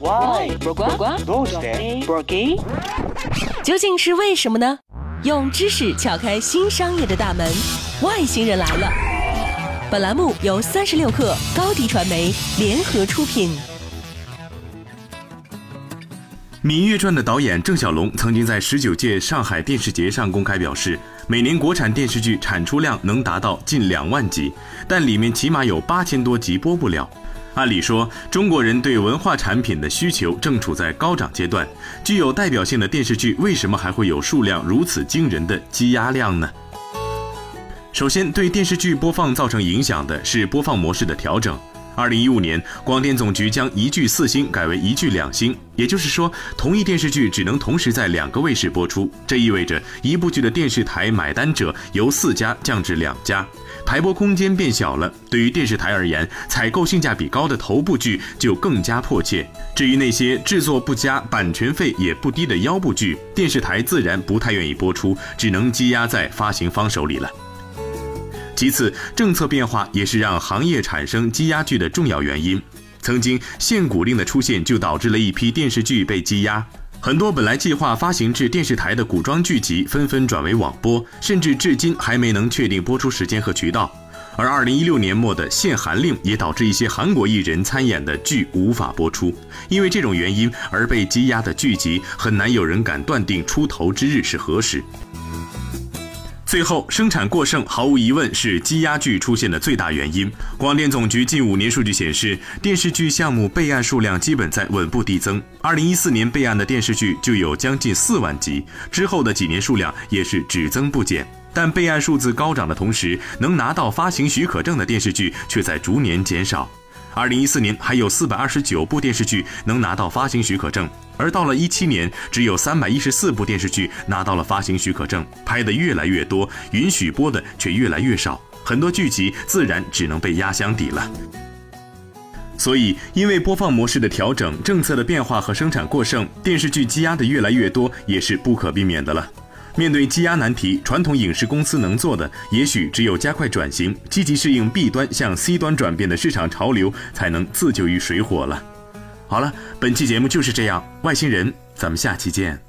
Why？どうして究竟是为什么呢？用知识撬开新商业的大门，外星人来了。本栏目由三十六克高低传媒联合出品。《芈月传》的导演郑晓龙曾经在十九届上海电视节上公开表示，每年国产电视剧产出量能达到近两万集，但里面起码有八千多集播不了。 按理说，中国人对文化产品的需求正处在高涨阶段，具有代表性的电视剧为什么还会有数量如此惊人的积压量呢？首先，对电视剧播放造成影响的是播放模式的调整。二零一五年，广电总局将一剧四星改为一剧两星，也就是说，同一电视剧只能同时在两个卫视播出。这意味着一部剧的电视台买单者由四家降至两家，排播空间变小了。对于电视台而言，采购性价比高的头部剧就更加迫切。至于那些制作不佳、版权费也不低的腰部剧，电视台自然不太愿意播出，只能积压在发行方手里了。其次，政策变化也是让行业产生积压剧的重要原因。曾经限股令的出现，就导致了一批电视剧被积压，很多本来计划发行至电视台的古装剧集纷纷转为网播，甚至至今还没能确定播出时间和渠道。而二零一六年末的限韩令也导致一些韩国艺人参演的剧无法播出，因为这种原因而被积压的剧集，很难有人敢断定出头之日是何时。最后，生产过剩毫无疑问是积压剧出现的最大原因。广电总局近五年数据显示，电视剧项目备案数量基本在稳步递增。二零一四年备案的电视剧就有将近四万集，之后的几年数量也是只增不减。但备案数字高涨的同时，能拿到发行许可证的电视剧却在逐年减少。二零一四年还有四百二十九部电视剧能拿到发行许可证，而到了一七年，只有三百一十四部电视剧拿到了发行许可证，拍的越来越多，允许播的却越来越少，很多剧集自然只能被压箱底了。所以，因为播放模式的调整、政策的变化和生产过剩，电视剧积压的越来越多，也是不可避免的了。面对积压难题，传统影视公司能做的，也许只有加快转型，积极适应 B 端向 C 端转变的市场潮流，才能自救于水火了。好了，本期节目就是这样，外星人，咱们下期见。